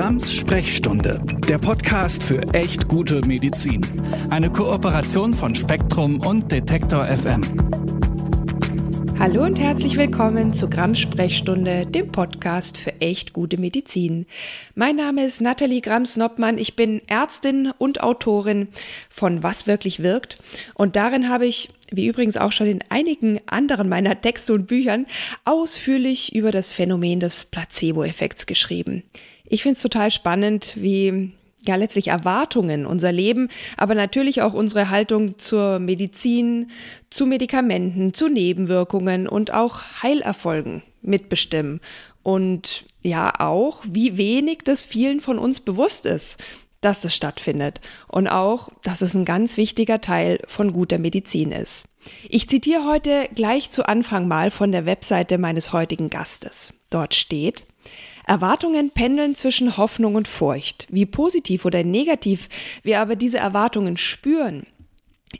Grams Sprechstunde, der Podcast für echt gute Medizin. Eine Kooperation von Spektrum und Detektor FM. Hallo und herzlich willkommen zu Grams Sprechstunde, dem Podcast für echt gute Medizin. Mein Name ist Nathalie Grams-Noppmann. Ich bin Ärztin und Autorin von Was wirklich wirkt. Und darin habe ich wie übrigens auch schon in einigen anderen meiner Texte und Büchern, ausführlich über das Phänomen des Placebo-Effekts geschrieben. Ich finde es total spannend, wie ja letztlich Erwartungen, unser Leben, aber natürlich auch unsere Haltung zur Medizin, zu Medikamenten, zu Nebenwirkungen und auch Heilerfolgen mitbestimmen. Und ja auch, wie wenig das vielen von uns bewusst ist dass das stattfindet und auch, dass es ein ganz wichtiger Teil von guter Medizin ist. Ich zitiere heute gleich zu Anfang mal von der Webseite meines heutigen Gastes. Dort steht, Erwartungen pendeln zwischen Hoffnung und Furcht. Wie positiv oder negativ wir aber diese Erwartungen spüren,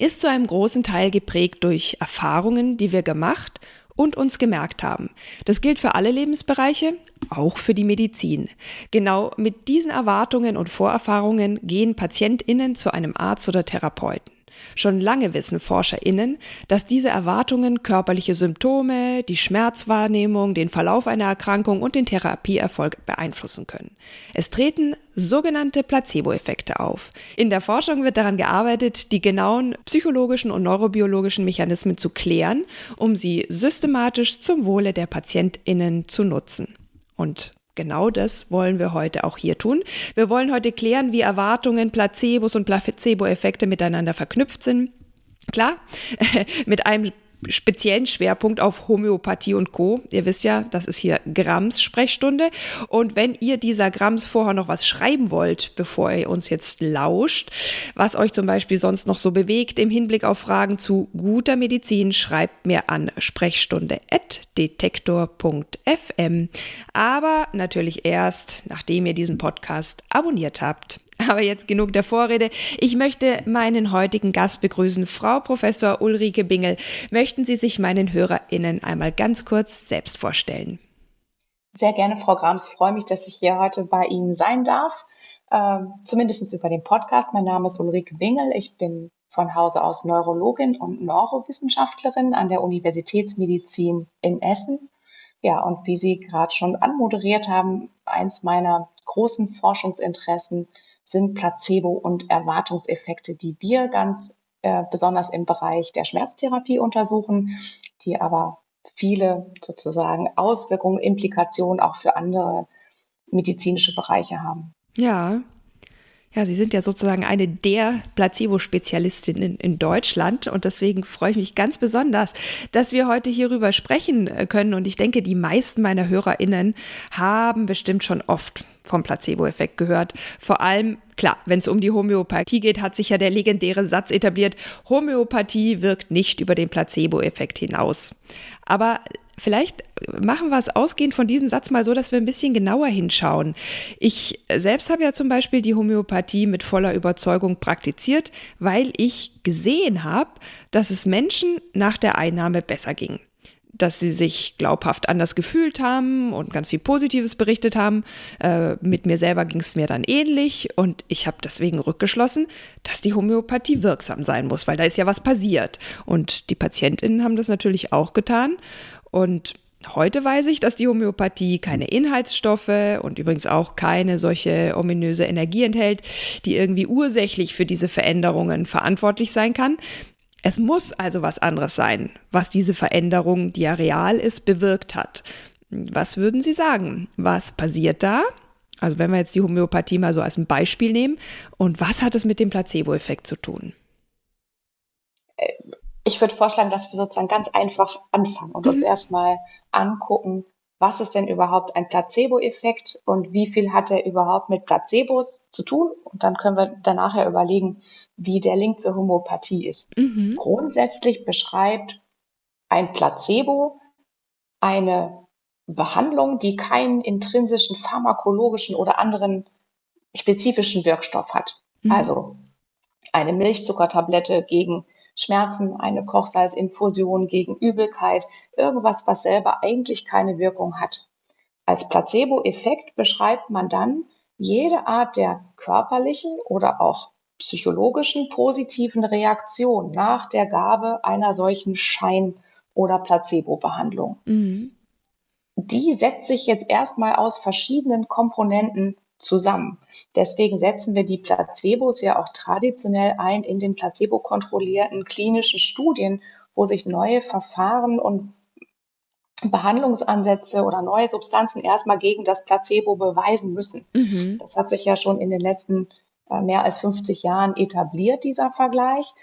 ist zu einem großen Teil geprägt durch Erfahrungen, die wir gemacht und uns gemerkt haben. Das gilt für alle Lebensbereiche, auch für die Medizin. Genau mit diesen Erwartungen und Vorerfahrungen gehen Patientinnen zu einem Arzt oder Therapeuten. Schon lange wissen ForscherInnen, dass diese Erwartungen körperliche Symptome, die Schmerzwahrnehmung, den Verlauf einer Erkrankung und den Therapieerfolg beeinflussen können. Es treten sogenannte Placebo-Effekte auf. In der Forschung wird daran gearbeitet, die genauen psychologischen und neurobiologischen Mechanismen zu klären, um sie systematisch zum Wohle der PatientInnen zu nutzen. Und Genau das wollen wir heute auch hier tun. Wir wollen heute klären, wie Erwartungen, Placebos und Placebo-Effekte miteinander verknüpft sind. Klar, mit einem speziellen Schwerpunkt auf Homöopathie und Co. Ihr wisst ja, das ist hier Grams Sprechstunde. Und wenn ihr dieser Grams vorher noch was schreiben wollt, bevor ihr uns jetzt lauscht, was euch zum Beispiel sonst noch so bewegt im Hinblick auf Fragen zu guter Medizin, schreibt mir an sprechstunde.detektor.fm. Aber natürlich erst, nachdem ihr diesen Podcast abonniert habt. Aber jetzt genug der Vorrede. Ich möchte meinen heutigen Gast begrüßen, Frau Professor Ulrike Bingel. Möchten Sie sich meinen HörerInnen einmal ganz kurz selbst vorstellen? Sehr gerne, Frau Grams. Ich freue mich, dass ich hier heute bei Ihnen sein darf. Ähm, zumindest über den Podcast. Mein Name ist Ulrike Bingel. Ich bin von Hause aus Neurologin und Neurowissenschaftlerin an der Universitätsmedizin in Essen. Ja, und wie Sie gerade schon anmoderiert haben, eins meiner großen Forschungsinteressen sind Placebo- und Erwartungseffekte, die wir ganz äh, besonders im Bereich der Schmerztherapie untersuchen, die aber viele sozusagen Auswirkungen, Implikationen auch für andere medizinische Bereiche haben. Ja, ja, Sie sind ja sozusagen eine der Placebo-Spezialistinnen in Deutschland und deswegen freue ich mich ganz besonders, dass wir heute hierüber sprechen äh, können. Und ich denke, die meisten meiner HörerInnen haben bestimmt schon oft vom Placebo-Effekt gehört. Vor allem, klar, wenn es um die Homöopathie geht, hat sich ja der legendäre Satz etabliert, Homöopathie wirkt nicht über den Placebo-Effekt hinaus. Aber Vielleicht machen wir es ausgehend von diesem Satz mal so, dass wir ein bisschen genauer hinschauen. Ich selbst habe ja zum Beispiel die Homöopathie mit voller Überzeugung praktiziert, weil ich gesehen habe, dass es Menschen nach der Einnahme besser ging dass sie sich glaubhaft anders gefühlt haben und ganz viel Positives berichtet haben. Äh, mit mir selber ging es mir dann ähnlich und ich habe deswegen rückgeschlossen, dass die Homöopathie wirksam sein muss, weil da ist ja was passiert. Und die Patientinnen haben das natürlich auch getan. Und Heute weiß ich, dass die Homöopathie keine Inhaltsstoffe und übrigens auch keine solche ominöse Energie enthält, die irgendwie ursächlich für diese Veränderungen verantwortlich sein kann. Es muss also was anderes sein, was diese Veränderung, die ja real ist, bewirkt hat. Was würden Sie sagen? Was passiert da? Also wenn wir jetzt die Homöopathie mal so als ein Beispiel nehmen. Und was hat es mit dem Placebo-Effekt zu tun? Ich würde vorschlagen, dass wir sozusagen ganz einfach anfangen und mhm. uns erstmal angucken, was ist denn überhaupt ein Placebo-Effekt und wie viel hat er überhaupt mit Placebos zu tun? Und dann können wir danach ja überlegen, wie der Link zur Homöopathie ist. Mhm. Grundsätzlich beschreibt ein Placebo eine Behandlung, die keinen intrinsischen pharmakologischen oder anderen spezifischen Wirkstoff hat. Mhm. Also eine Milchzuckertablette gegen Schmerzen, eine Kochsalzinfusion gegen Übelkeit, irgendwas, was selber eigentlich keine Wirkung hat. Als Placebo-Effekt beschreibt man dann, jede Art der körperlichen oder auch psychologischen positiven Reaktion nach der Gabe einer solchen Schein- oder Placebo-Behandlung. Mhm. Die setzt sich jetzt erstmal aus verschiedenen Komponenten zusammen. Deswegen setzen wir die Placebos ja auch traditionell ein in den placebo-kontrollierten klinischen Studien, wo sich neue Verfahren und Behandlungsansätze oder neue Substanzen erstmal gegen das Placebo beweisen müssen. Mhm. Das hat sich ja schon in den letzten äh, mehr als 50 Jahren etabliert, dieser Vergleich.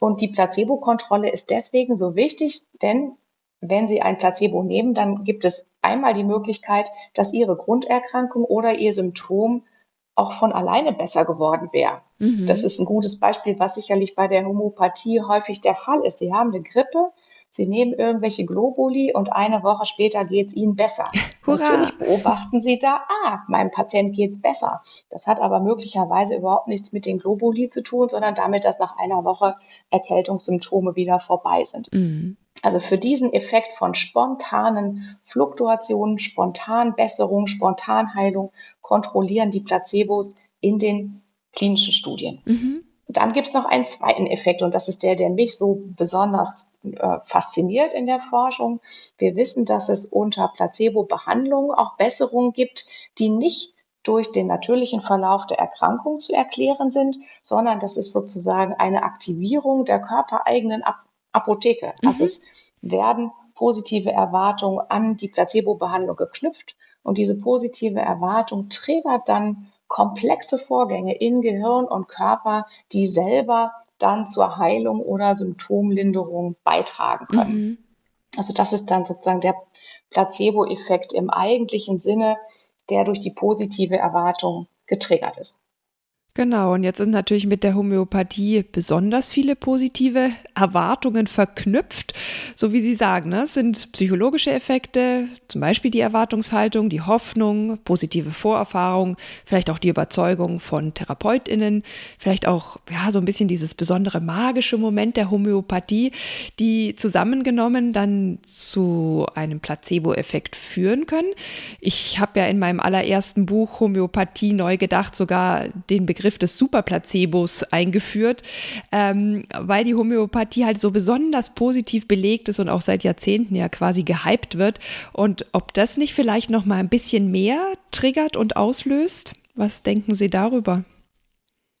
Und die Placebo-Kontrolle ist deswegen so wichtig, denn wenn Sie ein Placebo nehmen, dann gibt es einmal die Möglichkeit, dass Ihre Grunderkrankung oder Ihr Symptom auch von alleine besser geworden wäre. Mhm. Das ist ein gutes Beispiel, was sicherlich bei der Homöopathie häufig der Fall ist. Sie haben eine Grippe, Sie nehmen irgendwelche Globuli und eine Woche später geht es Ihnen besser. Hurra. Natürlich beobachten Sie da, ah, meinem Patient geht es besser. Das hat aber möglicherweise überhaupt nichts mit den Globuli zu tun, sondern damit, dass nach einer Woche Erkältungssymptome wieder vorbei sind. Mhm. Also für diesen Effekt von spontanen Fluktuationen, Spontanbesserung, Spontanheilung kontrollieren die Placebos in den klinischen Studien. Mhm. Dann gibt es noch einen zweiten Effekt und das ist der, der mich so besonders äh, fasziniert in der Forschung. Wir wissen, dass es unter Placebo-Behandlung auch Besserungen gibt, die nicht durch den natürlichen Verlauf der Erkrankung zu erklären sind, sondern das ist sozusagen eine Aktivierung der körpereigenen Ap Apotheke. Mhm. Also es werden positive Erwartungen an die Placebo-Behandlung geknüpft und diese positive Erwartung triggert dann komplexe Vorgänge in Gehirn und Körper, die selber dann zur Heilung oder Symptomlinderung beitragen können. Mhm. Also das ist dann sozusagen der Placebo-Effekt im eigentlichen Sinne, der durch die positive Erwartung getriggert ist. Genau, und jetzt sind natürlich mit der Homöopathie besonders viele positive Erwartungen verknüpft. So wie Sie sagen, ne? es sind psychologische Effekte, zum Beispiel die Erwartungshaltung, die Hoffnung, positive Vorerfahrung, vielleicht auch die Überzeugung von TherapeutInnen, vielleicht auch ja, so ein bisschen dieses besondere magische Moment der Homöopathie, die zusammengenommen dann zu einem Placebo-Effekt führen können. Ich habe ja in meinem allerersten Buch Homöopathie neu gedacht sogar den Begriff Begriff des Superplacebos eingeführt, ähm, weil die Homöopathie halt so besonders positiv belegt ist und auch seit Jahrzehnten ja quasi gehypt wird. Und ob das nicht vielleicht noch mal ein bisschen mehr triggert und auslöst? Was denken Sie darüber?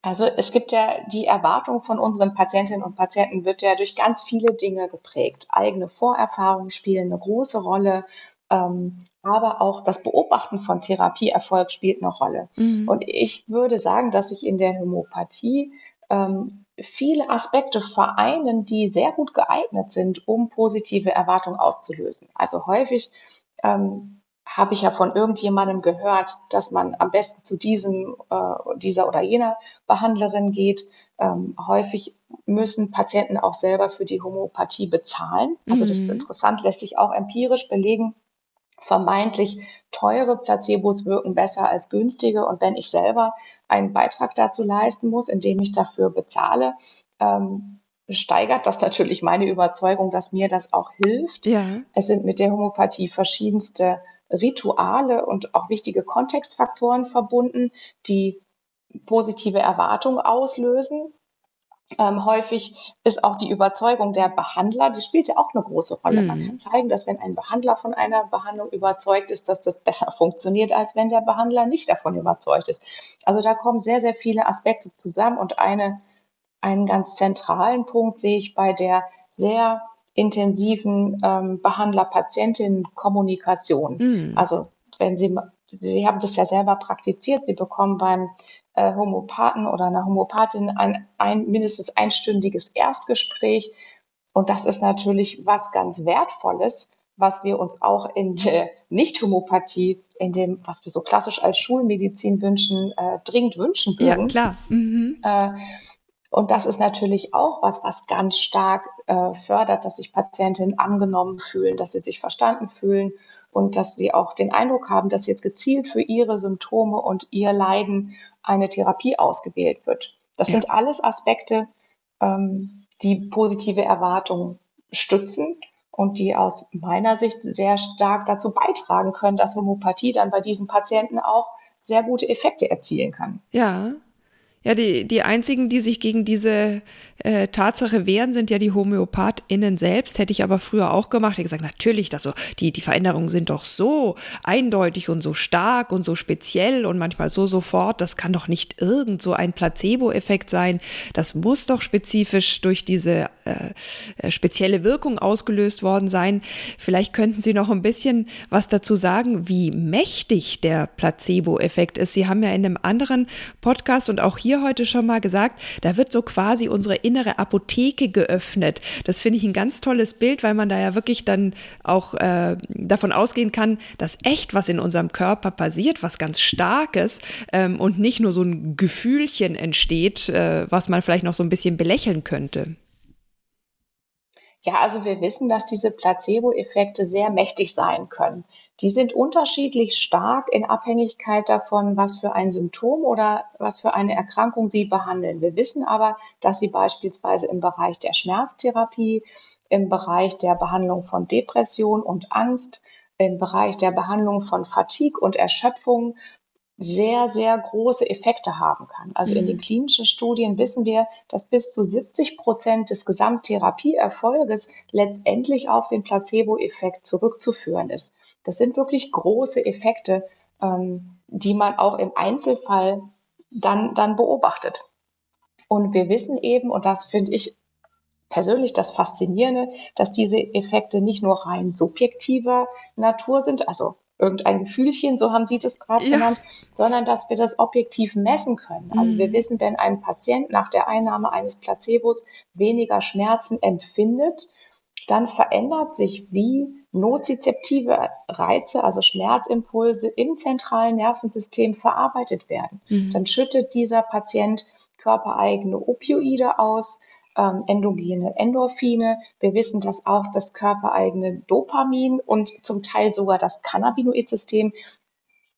Also es gibt ja die Erwartung von unseren Patientinnen und Patienten wird ja durch ganz viele Dinge geprägt. Eigene Vorerfahrungen spielen eine große Rolle. Ähm, aber auch das Beobachten von Therapieerfolg spielt eine Rolle. Mhm. Und ich würde sagen, dass sich in der Homöopathie ähm, viele Aspekte vereinen, die sehr gut geeignet sind, um positive Erwartungen auszulösen. Also häufig ähm, habe ich ja von irgendjemandem gehört, dass man am besten zu diesem, äh, dieser oder jener Behandlerin geht. Ähm, häufig müssen Patienten auch selber für die Homöopathie bezahlen. Also das ist mhm. interessant, lässt sich auch empirisch belegen, vermeintlich teure Placebos wirken besser als günstige. Und wenn ich selber einen Beitrag dazu leisten muss, indem ich dafür bezahle, ähm, steigert das natürlich meine Überzeugung, dass mir das auch hilft. Ja. Es sind mit der Homöopathie verschiedenste Rituale und auch wichtige Kontextfaktoren verbunden, die positive Erwartungen auslösen. Ähm, häufig ist auch die Überzeugung der Behandler, die spielt ja auch eine große Rolle. Mhm. Man kann zeigen, dass wenn ein Behandler von einer Behandlung überzeugt ist, dass das besser funktioniert, als wenn der Behandler nicht davon überzeugt ist. Also da kommen sehr, sehr viele Aspekte zusammen und eine, einen ganz zentralen Punkt sehe ich bei der sehr intensiven ähm, Behandler-Patientinnen-Kommunikation. Mhm. Also wenn Sie, Sie haben das ja selber praktiziert, Sie bekommen beim äh, Homopathen oder einer Homopathin ein, ein mindestens einstündiges Erstgespräch. Und das ist natürlich was ganz Wertvolles, was wir uns auch in der Nicht-Homöopathie, in dem, was wir so klassisch als Schulmedizin wünschen, äh, dringend wünschen würden. Ja, klar. Mhm. Äh, und das ist natürlich auch was, was ganz stark äh, fördert, dass sich Patientinnen angenommen fühlen, dass sie sich verstanden fühlen und dass sie auch den Eindruck haben, dass jetzt gezielt für ihre Symptome und ihr Leiden eine Therapie ausgewählt wird. Das ja. sind alles Aspekte, ähm, die positive Erwartungen stützen und die aus meiner Sicht sehr stark dazu beitragen können, dass Homöopathie dann bei diesen Patienten auch sehr gute Effekte erzielen kann. Ja, ja, die, die einzigen, die sich gegen diese äh, Tatsache wehren, sind ja die HomöopathInnen selbst. Hätte ich aber früher auch gemacht. Ich hätte gesagt, natürlich, das so, die, die Veränderungen sind doch so eindeutig und so stark und so speziell und manchmal so sofort. Das kann doch nicht irgend so ein Placebo-Effekt sein. Das muss doch spezifisch durch diese äh, äh, spezielle Wirkung ausgelöst worden sein. Vielleicht könnten Sie noch ein bisschen was dazu sagen, wie mächtig der Placebo-Effekt ist. Sie haben ja in einem anderen Podcast und auch hier hier heute schon mal gesagt, da wird so quasi unsere innere Apotheke geöffnet. Das finde ich ein ganz tolles Bild, weil man da ja wirklich dann auch äh, davon ausgehen kann, dass echt was in unserem Körper passiert, was ganz Starkes ähm, und nicht nur so ein Gefühlchen entsteht, äh, was man vielleicht noch so ein bisschen belächeln könnte. Ja, also wir wissen, dass diese Placebo-Effekte sehr mächtig sein können. Die sind unterschiedlich stark in Abhängigkeit davon, was für ein Symptom oder was für eine Erkrankung sie behandeln. Wir wissen aber, dass sie beispielsweise im Bereich der Schmerztherapie, im Bereich der Behandlung von Depression und Angst, im Bereich der Behandlung von Fatigue und Erschöpfung sehr, sehr große Effekte haben kann. Also in den mhm. klinischen Studien wissen wir, dass bis zu 70 Prozent des Gesamttherapieerfolges letztendlich auf den Placebo-Effekt zurückzuführen ist. Das sind wirklich große Effekte, ähm, die man auch im Einzelfall dann, dann beobachtet. Und wir wissen eben, und das finde ich persönlich das Faszinierende, dass diese Effekte nicht nur rein subjektiver Natur sind, also irgendein Gefühlchen, so haben Sie das gerade ja. genannt, sondern dass wir das objektiv messen können. Also wir mhm. wissen, wenn ein Patient nach der Einnahme eines Placebos weniger Schmerzen empfindet, dann verändert sich, wie nozizeptive Reize, also Schmerzimpulse im zentralen Nervensystem verarbeitet werden. Mhm. Dann schüttet dieser Patient körpereigene Opioide aus, ähm, endogene Endorphine. Wir wissen, dass auch das körpereigene Dopamin und zum Teil sogar das Cannabinoid-System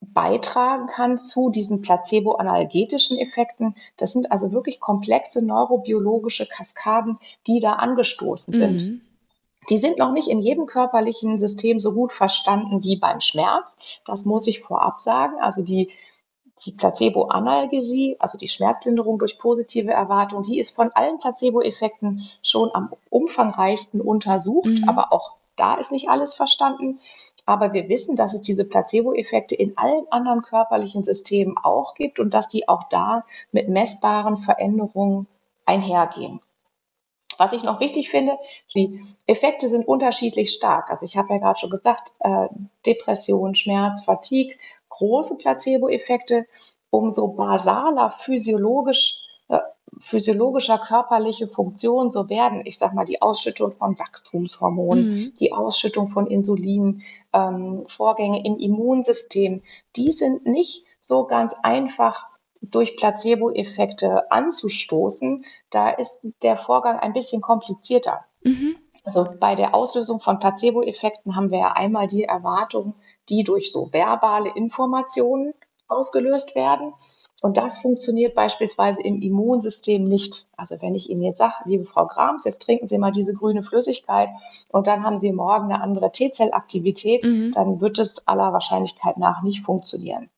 beitragen kann zu diesen placebo-analgetischen Effekten. Das sind also wirklich komplexe neurobiologische Kaskaden, die da angestoßen sind. Mhm. Die sind noch nicht in jedem körperlichen System so gut verstanden wie beim Schmerz. Das muss ich vorab sagen. Also die die Placebo-Analgesie, also die Schmerzlinderung durch positive Erwartung, die ist von allen Placebo-Effekten schon am umfangreichsten untersucht, mhm. aber auch da ist nicht alles verstanden. Aber wir wissen, dass es diese Placebo-Effekte in allen anderen körperlichen Systemen auch gibt und dass die auch da mit messbaren Veränderungen einhergehen. Was ich noch wichtig finde, die Effekte sind unterschiedlich stark. Also ich habe ja gerade schon gesagt, äh, Depression, Schmerz, Fatigue, große Placebo-Effekte, umso basaler physiologisch, äh, physiologischer körperliche Funktionen so werden. Ich sage mal, die Ausschüttung von Wachstumshormonen, mhm. die Ausschüttung von Insulin, ähm, Vorgänge im Immunsystem, die sind nicht so ganz einfach durch Placebo-Effekte anzustoßen. Da ist der Vorgang ein bisschen komplizierter. Mhm. Also bei der Auslösung von Placebo-Effekten haben wir ja einmal die Erwartung, die durch so verbale Informationen ausgelöst werden. Und das funktioniert beispielsweise im Immunsystem nicht. Also wenn ich Ihnen jetzt sage, liebe Frau Grams, jetzt trinken Sie mal diese grüne Flüssigkeit und dann haben Sie morgen eine andere T-Zellaktivität, mhm. dann wird es aller Wahrscheinlichkeit nach nicht funktionieren.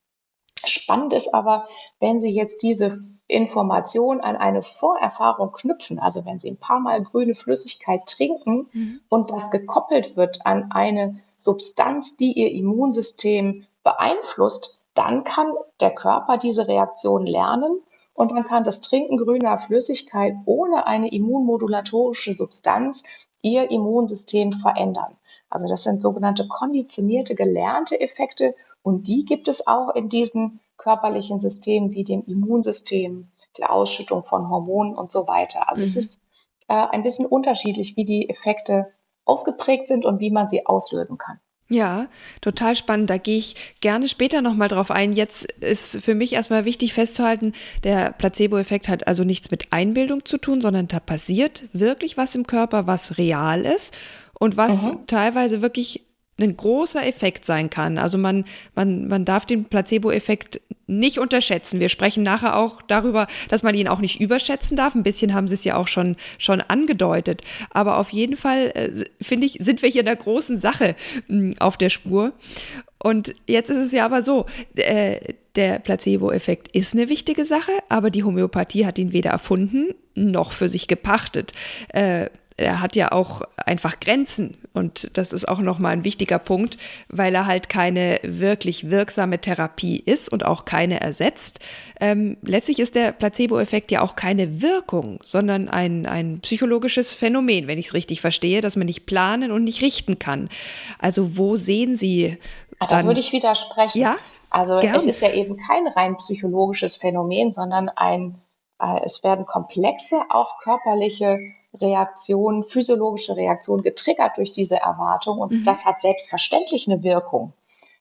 Spannend ist aber, wenn Sie jetzt diese Information an eine Vorerfahrung knüpfen, also wenn Sie ein paar Mal grüne Flüssigkeit trinken mhm. und das gekoppelt wird an eine Substanz, die Ihr Immunsystem beeinflusst, dann kann der Körper diese Reaktion lernen und dann kann das Trinken grüner Flüssigkeit ohne eine immunmodulatorische Substanz Ihr Immunsystem verändern. Also das sind sogenannte konditionierte, gelernte Effekte und die gibt es auch in diesen körperlichen Systemen wie dem Immunsystem, der Ausschüttung von Hormonen und so weiter. Also mhm. es ist äh, ein bisschen unterschiedlich, wie die Effekte ausgeprägt sind und wie man sie auslösen kann. Ja, total spannend. Da gehe ich gerne später nochmal drauf ein. Jetzt ist für mich erstmal wichtig festzuhalten, der Placebo-Effekt hat also nichts mit Einbildung zu tun, sondern da passiert wirklich was im Körper, was real ist und was mhm. teilweise wirklich ein großer Effekt sein kann. Also man, man, man darf den Placebo-Effekt nicht unterschätzen. Wir sprechen nachher auch darüber, dass man ihn auch nicht überschätzen darf. Ein bisschen haben Sie es ja auch schon, schon angedeutet. Aber auf jeden Fall, äh, finde ich, sind wir hier in der großen Sache mh, hm, auf der Spur. Und jetzt ist es ja aber so, äh, der Placebo-Effekt ist eine wichtige Sache, aber die Homöopathie hat ihn weder erfunden noch für sich gepachtet. Äh, er hat ja auch einfach Grenzen und das ist auch nochmal ein wichtiger Punkt, weil er halt keine wirklich wirksame Therapie ist und auch keine ersetzt. Ähm, letztlich ist der Placebo-Effekt ja auch keine Wirkung, sondern ein, ein psychologisches Phänomen, wenn ich es richtig verstehe, dass man nicht planen und nicht richten kann. Also wo sehen Sie dann, da würde ich widersprechen. Ja? Also Gern. es ist ja eben kein rein psychologisches Phänomen, sondern ein, äh, es werden komplexe, auch körperliche Reaktionen, physiologische Reaktionen getriggert durch diese Erwartung und mhm. das hat selbstverständlich eine Wirkung.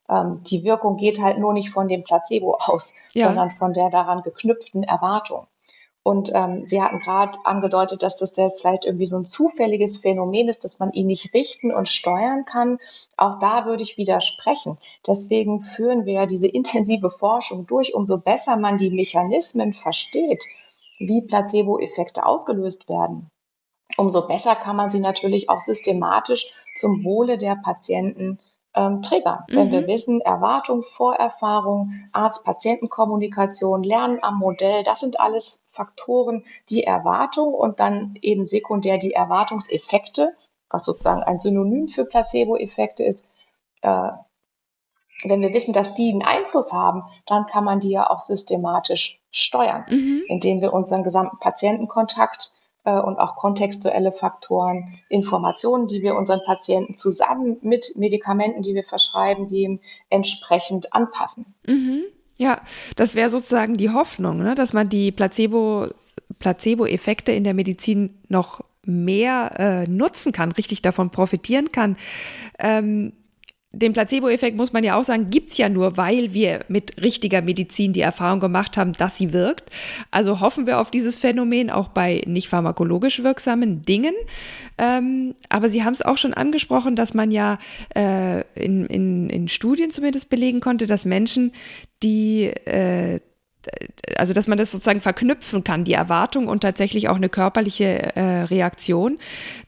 Ähm, die Wirkung geht halt nur nicht von dem Placebo aus, ja. sondern von der daran geknüpften Erwartung. Und ähm, Sie hatten gerade angedeutet, dass das ja vielleicht irgendwie so ein zufälliges Phänomen ist, dass man ihn nicht richten und steuern kann. Auch da würde ich widersprechen. Deswegen führen wir ja diese intensive Forschung durch. Umso besser man die Mechanismen versteht, wie Placebo-Effekte ausgelöst werden, umso besser kann man sie natürlich auch systematisch zum Wohle der Patienten ähm, triggern. Mhm. Wenn wir mhm. wissen, Erwartung, Vorerfahrung, Arzt-Patienten-Kommunikation, Lernen am Modell, das sind alles Faktoren, die Erwartung und dann eben sekundär die Erwartungseffekte, was sozusagen ein Synonym für Placebo-Effekte ist. Äh, wenn wir wissen, dass die einen Einfluss haben, dann kann man die ja auch systematisch steuern, mhm. indem wir unseren gesamten Patientenkontakt und auch kontextuelle Faktoren, Informationen, die wir unseren Patienten zusammen mit Medikamenten, die wir verschreiben, geben, entsprechend anpassen. Mhm. Ja, das wäre sozusagen die Hoffnung, ne? dass man die Placebo, Placebo-Effekte in der Medizin noch mehr äh, nutzen kann, richtig davon profitieren kann. Ähm, den Placebo-Effekt, muss man ja auch sagen, gibt es ja nur, weil wir mit richtiger Medizin die Erfahrung gemacht haben, dass sie wirkt. Also hoffen wir auf dieses Phänomen auch bei nicht pharmakologisch wirksamen Dingen. Ähm, aber Sie haben es auch schon angesprochen, dass man ja äh, in, in, in Studien zumindest belegen konnte, dass Menschen, die äh, also dass man das sozusagen verknüpfen kann, die Erwartung und tatsächlich auch eine körperliche äh, Reaktion,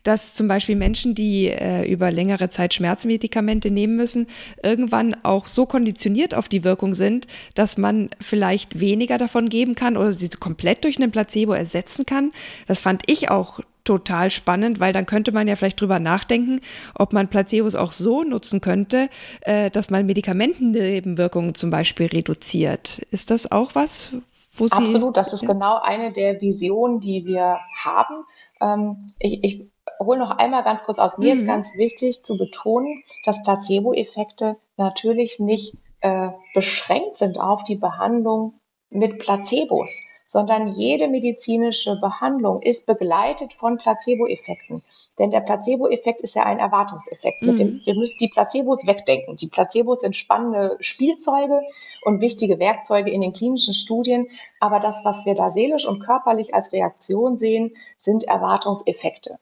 dass zum Beispiel Menschen, die äh, über längere Zeit Schmerzmedikamente nehmen müssen, irgendwann auch so konditioniert auf die Wirkung sind, dass man vielleicht weniger davon geben kann oder sie komplett durch einen Placebo ersetzen kann. Das fand ich auch total spannend, weil dann könnte man ja vielleicht drüber nachdenken, ob man Placebos auch so nutzen könnte, äh, dass man Medikamentennebenwirkungen zum Beispiel reduziert. Ist das auch was, wo Sie. Absolut, das ist ja. genau eine der Visionen, die wir haben. Ähm, ich, ich hole noch einmal ganz kurz aus. Mir mhm. ist ganz wichtig zu betonen, dass Placebo-Effekte natürlich nicht äh, beschränkt sind auf die Behandlung mit Placebos sondern jede medizinische Behandlung ist begleitet von Placebo-Effekten. Denn der Placebo-Effekt ist ja ein Erwartungseffekt. Mhm. Dem, wir müssen die Placebos wegdenken. Die Placebos sind spannende Spielzeuge und wichtige Werkzeuge in den klinischen Studien. Aber das, was wir da seelisch und körperlich als Reaktion sehen, sind Erwartungseffekte.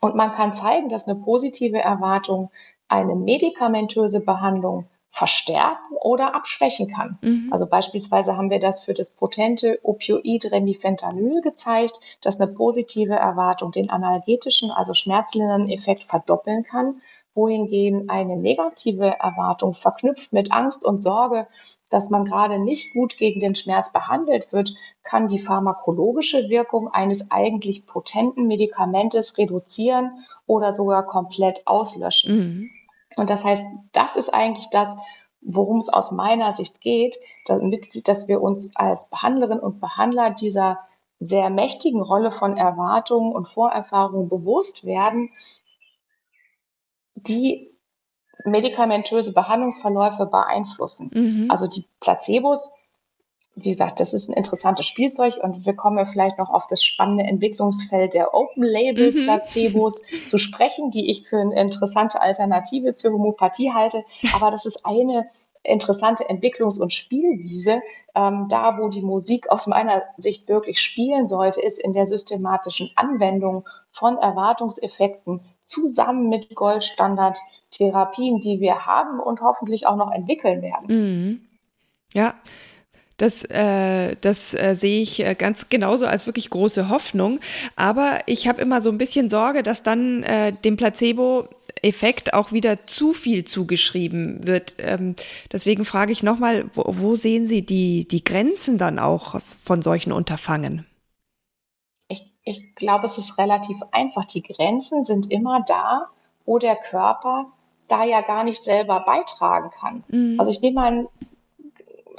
Und man kann zeigen, dass eine positive Erwartung eine medikamentöse Behandlung verstärken oder abschwächen kann. Mhm. Also beispielsweise haben wir das für das potente Opioid Remifentanyl gezeigt, dass eine positive Erwartung den analgetischen, also schmerzlindernden Effekt verdoppeln kann, wohingegen eine negative Erwartung verknüpft mit Angst und Sorge, dass man gerade nicht gut gegen den Schmerz behandelt wird, kann die pharmakologische Wirkung eines eigentlich potenten Medikamentes reduzieren oder sogar komplett auslöschen. Mhm. Und das heißt, das ist eigentlich das, worum es aus meiner Sicht geht, damit, dass wir uns als Behandlerin und Behandler dieser sehr mächtigen Rolle von Erwartungen und Vorerfahrungen bewusst werden, die medikamentöse Behandlungsverläufe beeinflussen. Mhm. Also die Placebos wie gesagt, das ist ein interessantes Spielzeug und wir kommen ja vielleicht noch auf das spannende Entwicklungsfeld der Open-Label-Placebos mhm. zu sprechen, die ich für eine interessante Alternative zur Homöopathie halte. Aber das ist eine interessante Entwicklungs- und Spielwiese. Ähm, da, wo die Musik aus meiner Sicht wirklich spielen sollte, ist in der systematischen Anwendung von Erwartungseffekten zusammen mit Goldstandard-Therapien, die wir haben und hoffentlich auch noch entwickeln werden. Mhm. Ja, das, äh, das äh, sehe ich äh, ganz genauso als wirklich große Hoffnung. Aber ich habe immer so ein bisschen Sorge, dass dann äh, dem Placebo Effekt auch wieder zu viel zugeschrieben wird. Ähm, deswegen frage ich nochmal, wo, wo sehen Sie die, die Grenzen dann auch von solchen Unterfangen? Ich, ich glaube, es ist relativ einfach. Die Grenzen sind immer da, wo der Körper da ja gar nicht selber beitragen kann. Mhm. Also ich nehme mal ein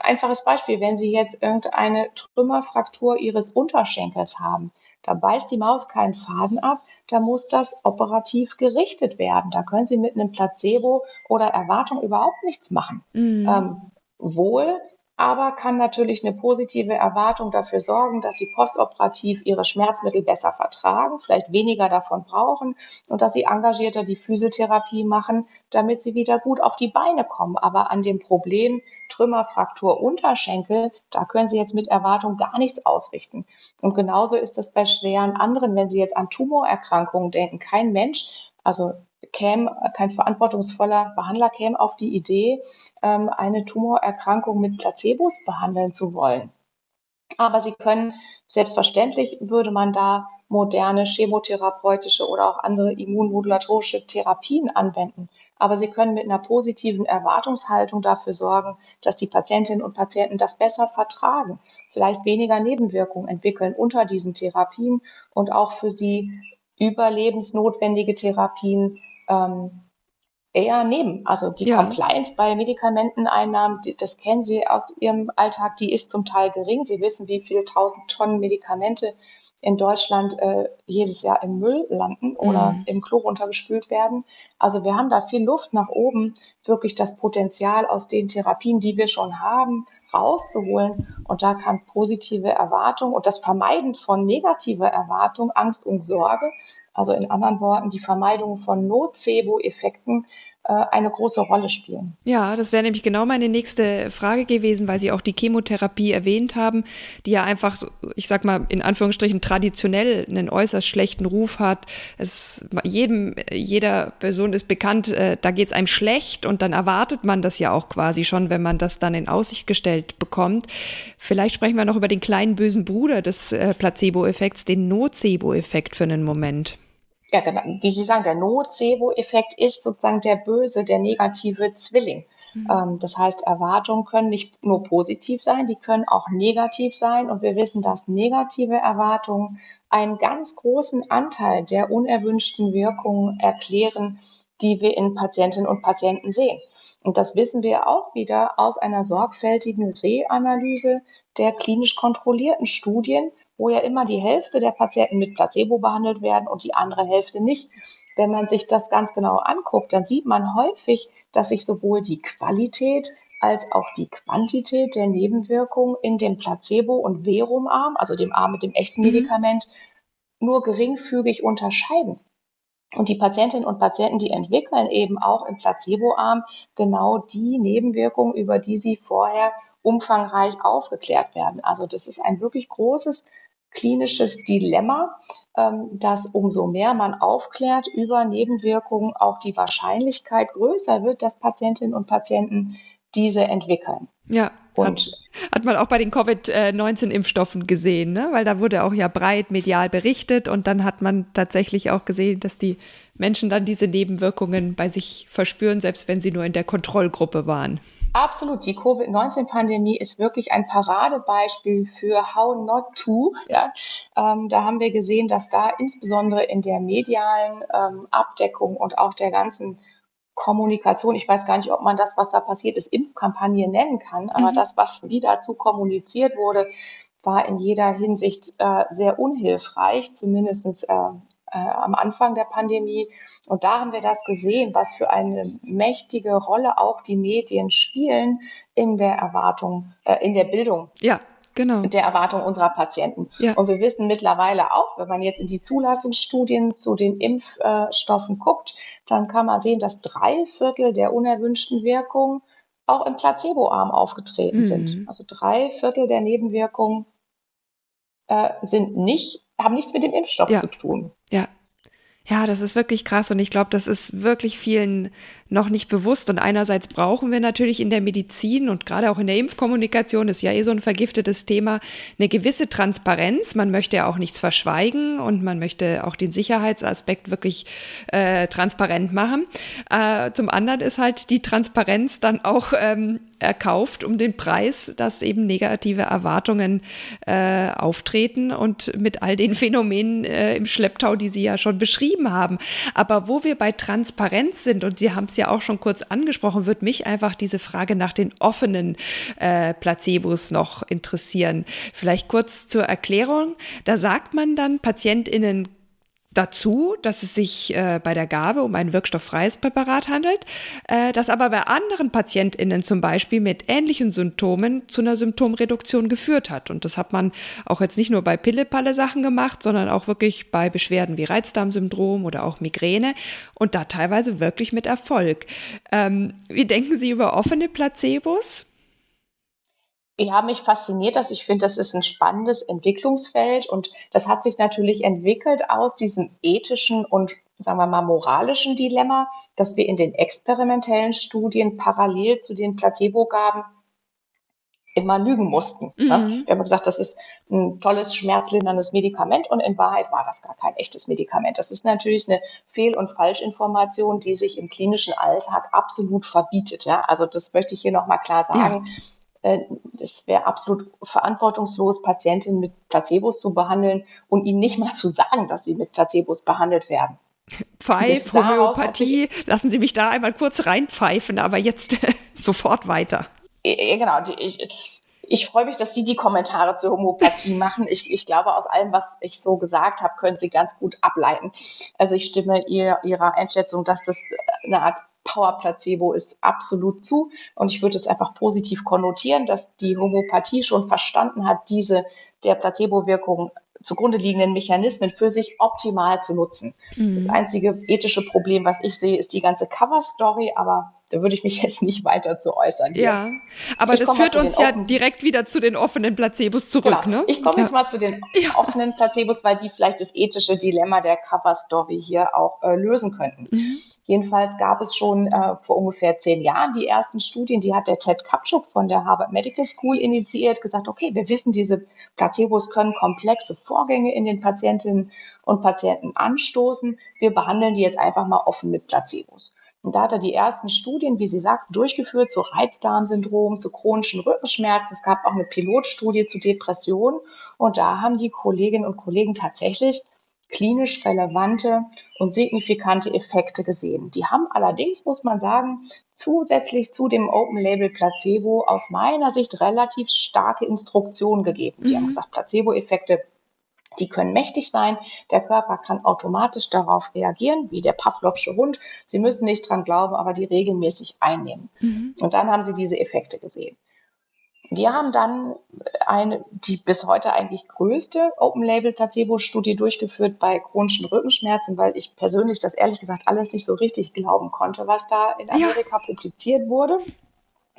einfaches Beispiel. Wenn Sie jetzt irgendeine Trümmerfraktur Ihres Unterschenkels haben, da beißt die Maus keinen Faden ab, da muss das operativ gerichtet werden. Da können Sie mit einem Placebo oder Erwartung überhaupt nichts machen. Mhm. Ähm, wohl aber kann natürlich eine positive Erwartung dafür sorgen, dass sie postoperativ ihre Schmerzmittel besser vertragen, vielleicht weniger davon brauchen und dass sie engagierter die Physiotherapie machen, damit sie wieder gut auf die Beine kommen. Aber an dem Problem Trümmerfraktur Unterschenkel, da können sie jetzt mit Erwartung gar nichts ausrichten. Und genauso ist das bei schweren anderen, wenn Sie jetzt an Tumorerkrankungen denken. Kein Mensch also käme, kein verantwortungsvoller Behandler käme auf die Idee, ähm, eine Tumorerkrankung mit Placebos behandeln zu wollen. Aber sie können, selbstverständlich würde man da moderne chemotherapeutische oder auch andere immunmodulatorische Therapien anwenden. Aber sie können mit einer positiven Erwartungshaltung dafür sorgen, dass die Patientinnen und Patienten das besser vertragen, vielleicht weniger Nebenwirkungen entwickeln unter diesen Therapien und auch für sie überlebensnotwendige Therapien ähm, eher nehmen. Also die ja. Compliance bei Medikamenteneinnahmen, die, das kennen Sie aus Ihrem Alltag, die ist zum Teil gering. Sie wissen, wie viele tausend Tonnen Medikamente in Deutschland äh, jedes Jahr im Müll landen oder mhm. im Klo runtergespült werden. Also wir haben da viel Luft nach oben, wirklich das Potenzial aus den Therapien, die wir schon haben, rauszuholen. Und da kann positive Erwartung und das Vermeiden von negativer Erwartung, Angst und Sorge, also in anderen Worten die Vermeidung von Nocebo-Effekten, eine große Rolle spielen. Ja, das wäre nämlich genau meine nächste Frage gewesen, weil Sie auch die Chemotherapie erwähnt haben, die ja einfach, ich sag mal, in Anführungsstrichen traditionell einen äußerst schlechten Ruf hat. Es, jedem, jeder Person ist bekannt, äh, da geht es einem schlecht und dann erwartet man das ja auch quasi schon, wenn man das dann in Aussicht gestellt bekommt. Vielleicht sprechen wir noch über den kleinen bösen Bruder des äh, Placebo-Effekts, den Nocebo-Effekt für einen Moment ja, genau, wie Sie sagen, der Nocebo-Effekt ist sozusagen der böse, der negative Zwilling. Mhm. Ähm, das heißt, Erwartungen können nicht nur positiv sein, die können auch negativ sein. Und wir wissen, dass negative Erwartungen einen ganz großen Anteil der unerwünschten Wirkungen erklären, die wir in Patientinnen und Patienten sehen. Und das wissen wir auch wieder aus einer sorgfältigen Reanalyse der klinisch kontrollierten Studien, wo ja immer die Hälfte der Patienten mit Placebo behandelt werden und die andere Hälfte nicht. Wenn man sich das ganz genau anguckt, dann sieht man häufig, dass sich sowohl die Qualität als auch die Quantität der Nebenwirkungen in dem Placebo- und Verumarm, also dem Arm mit dem echten mhm. Medikament, nur geringfügig unterscheiden. Und die Patientinnen und Patienten, die entwickeln eben auch im Placeboarm genau die Nebenwirkungen, über die sie vorher umfangreich aufgeklärt werden. Also das ist ein wirklich großes klinisches Dilemma, ähm, dass umso mehr man aufklärt über Nebenwirkungen, auch die Wahrscheinlichkeit größer wird, dass Patientinnen und Patienten diese entwickeln. Ja, und hat, hat man auch bei den Covid-19-Impfstoffen gesehen, ne? weil da wurde auch ja breit medial berichtet und dann hat man tatsächlich auch gesehen, dass die Menschen dann diese Nebenwirkungen bei sich verspüren, selbst wenn sie nur in der Kontrollgruppe waren. Absolut. Die Covid-19-Pandemie ist wirklich ein Paradebeispiel für How Not To. Ja. Ähm, da haben wir gesehen, dass da insbesondere in der medialen ähm, Abdeckung und auch der ganzen Kommunikation, ich weiß gar nicht, ob man das, was da passiert ist, Impfkampagne nennen kann, aber mhm. das, was wie dazu kommuniziert wurde, war in jeder Hinsicht äh, sehr unhilfreich, zumindest äh, äh, am Anfang der Pandemie. Und da haben wir das gesehen, was für eine mächtige Rolle auch die Medien spielen in der Erwartung, äh, in der Bildung. Ja. Genau. Der Erwartung unserer Patienten. Ja. Und wir wissen mittlerweile auch, wenn man jetzt in die Zulassungsstudien zu den Impfstoffen guckt, dann kann man sehen, dass drei Viertel der unerwünschten Wirkungen auch im Placeboarm aufgetreten mhm. sind. Also drei Viertel der Nebenwirkungen äh, sind nicht haben nichts mit dem Impfstoff ja. zu tun. Ja. Ja, das ist wirklich krass und ich glaube, das ist wirklich vielen noch nicht bewusst. Und einerseits brauchen wir natürlich in der Medizin und gerade auch in der Impfkommunikation, ist ja eh so ein vergiftetes Thema, eine gewisse Transparenz. Man möchte ja auch nichts verschweigen und man möchte auch den Sicherheitsaspekt wirklich äh, transparent machen. Äh, zum anderen ist halt die Transparenz dann auch ähm, erkauft um den Preis, dass eben negative Erwartungen äh, auftreten und mit all den Phänomenen äh, im Schlepptau, die Sie ja schon beschrieben haben. Aber wo wir bei Transparenz sind, und Sie haben es ja auch schon kurz angesprochen, wird mich einfach diese Frage nach den offenen äh, Placebos noch interessieren. Vielleicht kurz zur Erklärung. Da sagt man dann, PatientInnen dazu, dass es sich äh, bei der Gabe um ein wirkstofffreies Präparat handelt, äh, das aber bei anderen PatientInnen zum Beispiel mit ähnlichen Symptomen zu einer Symptomreduktion geführt hat. Und das hat man auch jetzt nicht nur bei Pille-Palle-Sachen gemacht, sondern auch wirklich bei Beschwerden wie Reizdarmsyndrom oder auch Migräne und da teilweise wirklich mit Erfolg. Ähm, wie denken Sie über offene Placebos? Ja, mich fasziniert das. Ich finde, das ist ein spannendes Entwicklungsfeld und das hat sich natürlich entwickelt aus diesem ethischen und, sagen wir mal, moralischen Dilemma, dass wir in den experimentellen Studien parallel zu den Placebo-Gaben immer lügen mussten. Ne? Mhm. Wir haben gesagt, das ist ein tolles, schmerzlinderndes Medikament und in Wahrheit war das gar kein echtes Medikament. Das ist natürlich eine Fehl- und Falschinformation, die sich im klinischen Alltag absolut verbietet. Ja? Also das möchte ich hier nochmal klar sagen. Ja es wäre absolut verantwortungslos, Patientinnen mit Placebos zu behandeln und ihnen nicht mal zu sagen, dass sie mit Placebos behandelt werden. Pfeif, Homöopathie, lassen Sie mich da einmal kurz reinpfeifen, aber jetzt sofort weiter. Ja, genau, ich, ich freue mich, dass Sie die Kommentare zur Homöopathie machen. Ich, ich glaube, aus allem, was ich so gesagt habe, können Sie ganz gut ableiten. Also ich stimme ihr, Ihrer Einschätzung, dass das eine Art Power-Placebo ist absolut zu. Und ich würde es einfach positiv konnotieren, dass die Homöopathie schon verstanden hat, diese der Placebo-Wirkung zugrunde liegenden Mechanismen für sich optimal zu nutzen. Mhm. Das einzige ethische Problem, was ich sehe, ist die ganze Cover-Story, aber da würde ich mich jetzt nicht weiter zu äußern. Ja, aber ich das führt uns ja direkt wieder zu den offenen Placebos zurück, genau. ne? Ich komme ja. jetzt mal zu den ja. offenen Placebos, weil die vielleicht das ethische Dilemma der Cover-Story hier auch äh, lösen könnten. Mhm. Jedenfalls gab es schon äh, vor ungefähr zehn Jahren die ersten Studien, die hat der Ted Kapschuk von der Harvard Medical School initiiert, gesagt, okay, wir wissen, diese Placebos können komplexe Vorgänge in den Patientinnen und Patienten anstoßen. Wir behandeln die jetzt einfach mal offen mit Placebos. Und da hat er die ersten Studien, wie Sie sagten, durchgeführt zu Reizdarmsyndrom, zu chronischen Rückenschmerzen. Es gab auch eine Pilotstudie zu Depressionen. Und da haben die Kolleginnen und Kollegen tatsächlich klinisch relevante und signifikante Effekte gesehen. Die haben allerdings, muss man sagen, zusätzlich zu dem Open Label Placebo aus meiner Sicht relativ starke Instruktionen gegeben. Die mhm. haben gesagt, Placebo-Effekte die können mächtig sein. Der Körper kann automatisch darauf reagieren, wie der Pavlovsche Hund. Sie müssen nicht dran glauben, aber die regelmäßig einnehmen. Mhm. Und dann haben sie diese Effekte gesehen. Wir haben dann eine, die bis heute eigentlich größte Open-Label-Placebo-Studie durchgeführt bei chronischen Rückenschmerzen, weil ich persönlich das ehrlich gesagt alles nicht so richtig glauben konnte, was da in Amerika ja. publiziert wurde.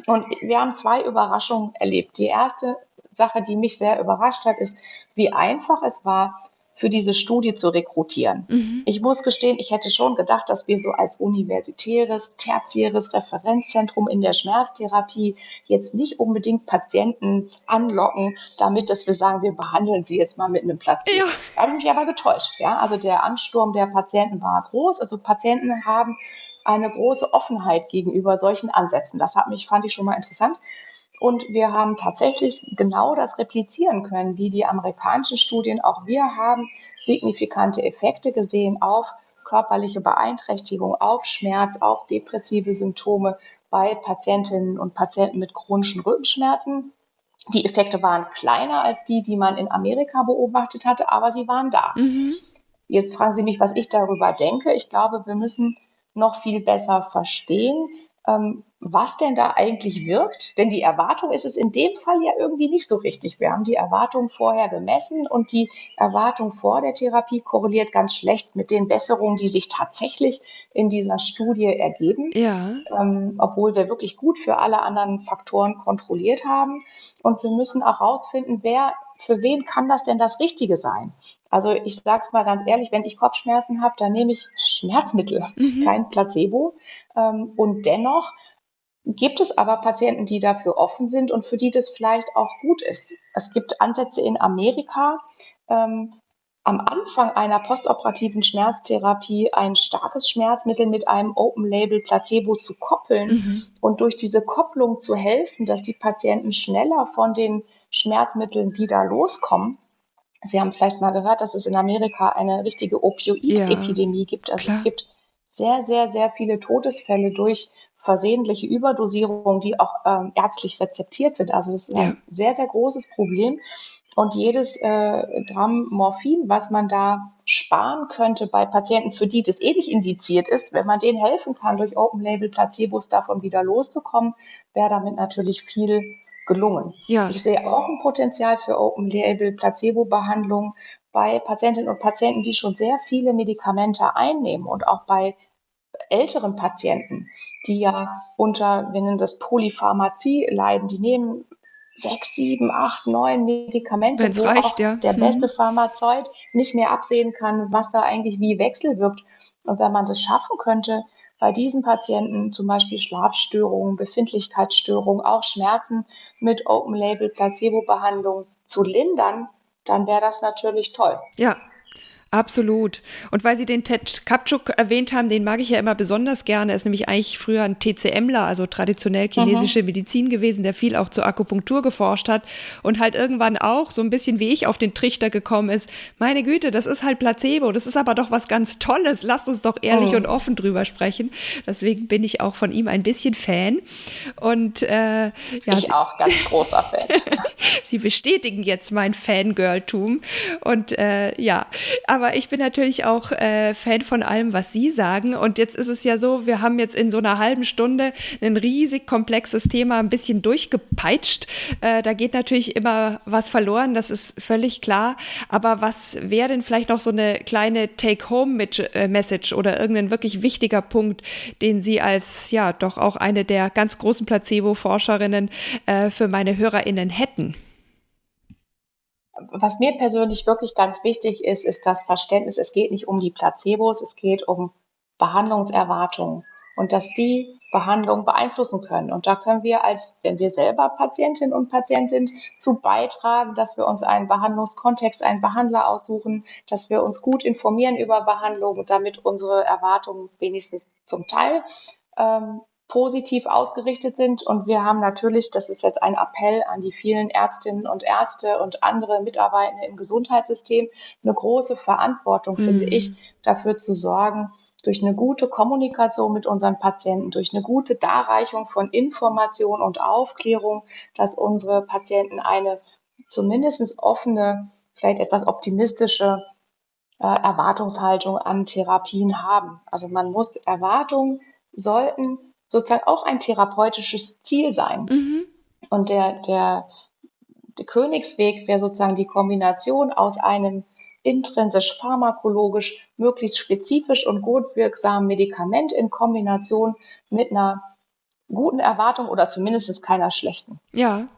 Und wir haben zwei Überraschungen erlebt. Die erste Sache, die mich sehr überrascht hat, ist, wie einfach es war, für diese Studie zu rekrutieren. Mhm. Ich muss gestehen, ich hätte schon gedacht, dass wir so als universitäres, tertiäres Referenzzentrum in der Schmerztherapie jetzt nicht unbedingt Patienten anlocken, damit, dass wir sagen, wir behandeln sie jetzt mal mit einem Platz. Ja. Da habe ich mich aber getäuscht. Ja? Also der Ansturm der Patienten war groß. Also Patienten haben eine große Offenheit gegenüber solchen Ansätzen. Das hat mich, fand ich schon mal interessant. Und wir haben tatsächlich genau das replizieren können, wie die amerikanischen Studien. Auch wir haben signifikante Effekte gesehen auf körperliche Beeinträchtigung, auf Schmerz, auf depressive Symptome bei Patientinnen und Patienten mit chronischen Rückenschmerzen. Die Effekte waren kleiner als die, die man in Amerika beobachtet hatte, aber sie waren da. Mhm. Jetzt fragen Sie mich, was ich darüber denke. Ich glaube, wir müssen noch viel besser verstehen, was denn da eigentlich wirkt. Denn die Erwartung ist es in dem Fall ja irgendwie nicht so richtig. Wir haben die Erwartung vorher gemessen und die Erwartung vor der Therapie korreliert ganz schlecht mit den Besserungen, die sich tatsächlich in dieser Studie ergeben. Ja. Ähm, obwohl wir wirklich gut für alle anderen Faktoren kontrolliert haben. Und wir müssen auch herausfinden, wer für wen kann das denn das Richtige sein? Also ich sage es mal ganz ehrlich, wenn ich Kopfschmerzen habe, dann nehme ich Schmerzmittel, mhm. kein Placebo. Ähm, und dennoch gibt es aber Patienten, die dafür offen sind und für die das vielleicht auch gut ist. Es gibt Ansätze in Amerika, ähm, am Anfang einer postoperativen Schmerztherapie ein starkes Schmerzmittel mit einem Open-Label-Placebo zu koppeln mhm. und durch diese Kopplung zu helfen, dass die Patienten schneller von den Schmerzmitteln wieder loskommen. Sie haben vielleicht mal gehört, dass es in Amerika eine richtige Opioid-Epidemie ja, gibt. Also klar. es gibt sehr, sehr, sehr viele Todesfälle durch versehentliche Überdosierungen, die auch ähm, ärztlich rezeptiert sind. Also das ist ja. ein sehr, sehr großes Problem. Und jedes äh, Gramm Morphin, was man da sparen könnte bei Patienten, für die das eh nicht indiziert ist, wenn man denen helfen kann, durch Open-Label-Placebos davon wieder loszukommen, wäre damit natürlich viel gelungen. Ja. Ich sehe auch ein Potenzial für Open-Label-Placebo-Behandlung bei Patientinnen und Patienten, die schon sehr viele Medikamente einnehmen und auch bei älteren Patienten, die ja unter, wir nennen das Polypharmazie leiden, die nehmen sechs, sieben, acht, neun Medikamente, Wenn's wo reicht, auch ja. der mhm. beste Pharmazeut nicht mehr absehen kann, was da eigentlich wie wechselwirkt. Und wenn man das schaffen könnte, bei diesen Patienten zum Beispiel Schlafstörungen, Befindlichkeitsstörungen, auch Schmerzen mit Open-Label-Placebo-Behandlung zu lindern, dann wäre das natürlich toll. Ja, Absolut. Und weil Sie den Ted Kapchuk erwähnt haben, den mag ich ja immer besonders gerne. Er ist nämlich eigentlich früher ein TCMler, also traditionell chinesische mhm. Medizin gewesen, der viel auch zur Akupunktur geforscht hat und halt irgendwann auch so ein bisschen wie ich auf den Trichter gekommen ist. Meine Güte, das ist halt Placebo, das ist aber doch was ganz Tolles. Lasst uns doch ehrlich mhm. und offen drüber sprechen. Deswegen bin ich auch von ihm ein bisschen Fan. Und äh, ja, ich auch ganz großer Fan. Sie bestätigen jetzt mein Fangirltum. Und äh, ja, aber aber ich bin natürlich auch äh, Fan von allem, was Sie sagen. Und jetzt ist es ja so, wir haben jetzt in so einer halben Stunde ein riesig komplexes Thema ein bisschen durchgepeitscht. Äh, da geht natürlich immer was verloren, das ist völlig klar. Aber was wäre denn vielleicht noch so eine kleine Take-Home-Message oder irgendein wirklich wichtiger Punkt, den Sie als ja doch auch eine der ganz großen Placebo-Forscherinnen äh, für meine HörerInnen hätten? Was mir persönlich wirklich ganz wichtig ist, ist das Verständnis, es geht nicht um die Placebos, es geht um Behandlungserwartungen und dass die Behandlung beeinflussen können. Und da können wir als, wenn wir selber Patientin und Patient sind, zu beitragen, dass wir uns einen Behandlungskontext, einen Behandler aussuchen, dass wir uns gut informieren über Behandlung, damit unsere Erwartungen wenigstens zum Teil ähm, positiv ausgerichtet sind. Und wir haben natürlich, das ist jetzt ein Appell an die vielen Ärztinnen und Ärzte und andere Mitarbeitende im Gesundheitssystem, eine große Verantwortung, mhm. finde ich, dafür zu sorgen, durch eine gute Kommunikation mit unseren Patienten, durch eine gute Darreichung von Information und Aufklärung, dass unsere Patienten eine zumindest offene, vielleicht etwas optimistische äh, Erwartungshaltung an Therapien haben. Also man muss Erwartungen sollten sozusagen auch ein therapeutisches Ziel sein. Mhm. Und der, der, der Königsweg wäre sozusagen die Kombination aus einem intrinsisch pharmakologisch möglichst spezifisch und gut wirksamen Medikament in Kombination mit einer guten Erwartung oder zumindest keiner schlechten. Ja,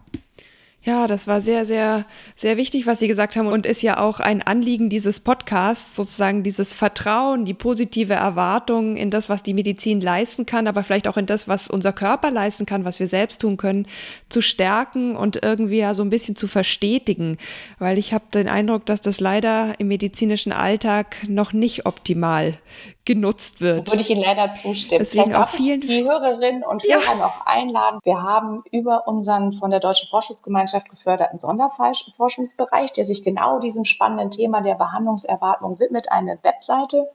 ja, das war sehr, sehr, sehr wichtig, was Sie gesagt haben. Und ist ja auch ein Anliegen dieses Podcasts, sozusagen dieses Vertrauen, die positive Erwartung in das, was die Medizin leisten kann, aber vielleicht auch in das, was unser Körper leisten kann, was wir selbst tun können, zu stärken und irgendwie ja so ein bisschen zu verstetigen, weil ich habe den Eindruck, dass das leider im medizinischen Alltag noch nicht optimal genutzt wird. Würde ich Ihnen leider zustimmen. Deswegen auch vielen die Hörerinnen und Hörer ja. noch einladen. Wir haben über unseren von der Deutschen Forschungsgemeinschaft geförderten Sonderforschungsbereich, der sich genau diesem spannenden Thema der Behandlungserwartung widmet, eine Webseite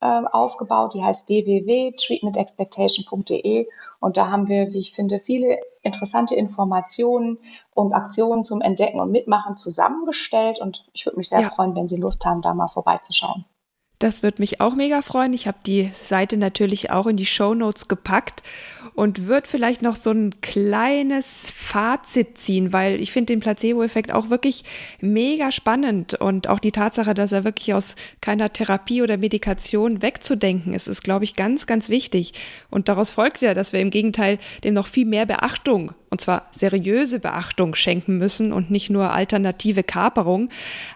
äh, aufgebaut, die heißt www.treatmentexpectation.de und da haben wir, wie ich finde, viele interessante Informationen und Aktionen zum Entdecken und Mitmachen zusammengestellt und ich würde mich sehr ja. freuen, wenn Sie Lust haben, da mal vorbeizuschauen. Das wird mich auch mega freuen. Ich habe die Seite natürlich auch in die Show Notes gepackt und würde vielleicht noch so ein kleines Fazit ziehen, weil ich finde den Placebo-Effekt auch wirklich mega spannend und auch die Tatsache, dass er wirklich aus keiner Therapie oder Medikation wegzudenken ist, ist, glaube ich, ganz, ganz wichtig. Und daraus folgt ja, dass wir im Gegenteil dem noch viel mehr Beachtung, und zwar seriöse Beachtung schenken müssen und nicht nur alternative Kaperung.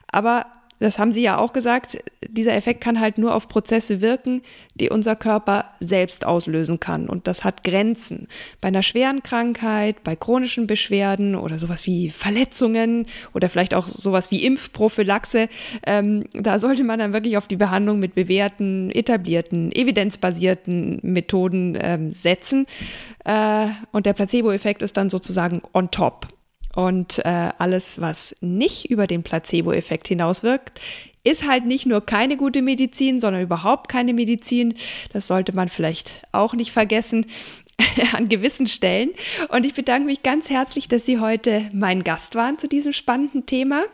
Aber das haben Sie ja auch gesagt, dieser Effekt kann halt nur auf Prozesse wirken, die unser Körper selbst auslösen kann. Und das hat Grenzen. Bei einer schweren Krankheit, bei chronischen Beschwerden oder sowas wie Verletzungen oder vielleicht auch sowas wie Impfprophylaxe, ähm, da sollte man dann wirklich auf die Behandlung mit bewährten, etablierten, evidenzbasierten Methoden ähm, setzen. Äh, und der Placebo-Effekt ist dann sozusagen on top. Und äh, alles, was nicht über den Placebo-Effekt hinauswirkt, ist halt nicht nur keine gute Medizin, sondern überhaupt keine Medizin. Das sollte man vielleicht auch nicht vergessen an gewissen Stellen. Und ich bedanke mich ganz herzlich, dass Sie heute mein Gast waren zu diesem spannenden Thema.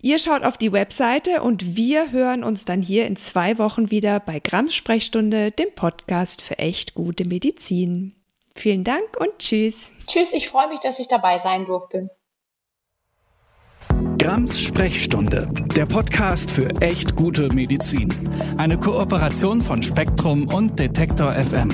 Ihr schaut auf die Webseite und wir hören uns dann hier in zwei Wochen wieder bei Grams Sprechstunde, dem Podcast für echt gute Medizin. Vielen Dank und tschüss. Tschüss, ich freue mich, dass ich dabei sein durfte. Grams Sprechstunde, der Podcast für echt gute Medizin. Eine Kooperation von Spektrum und Detektor FM.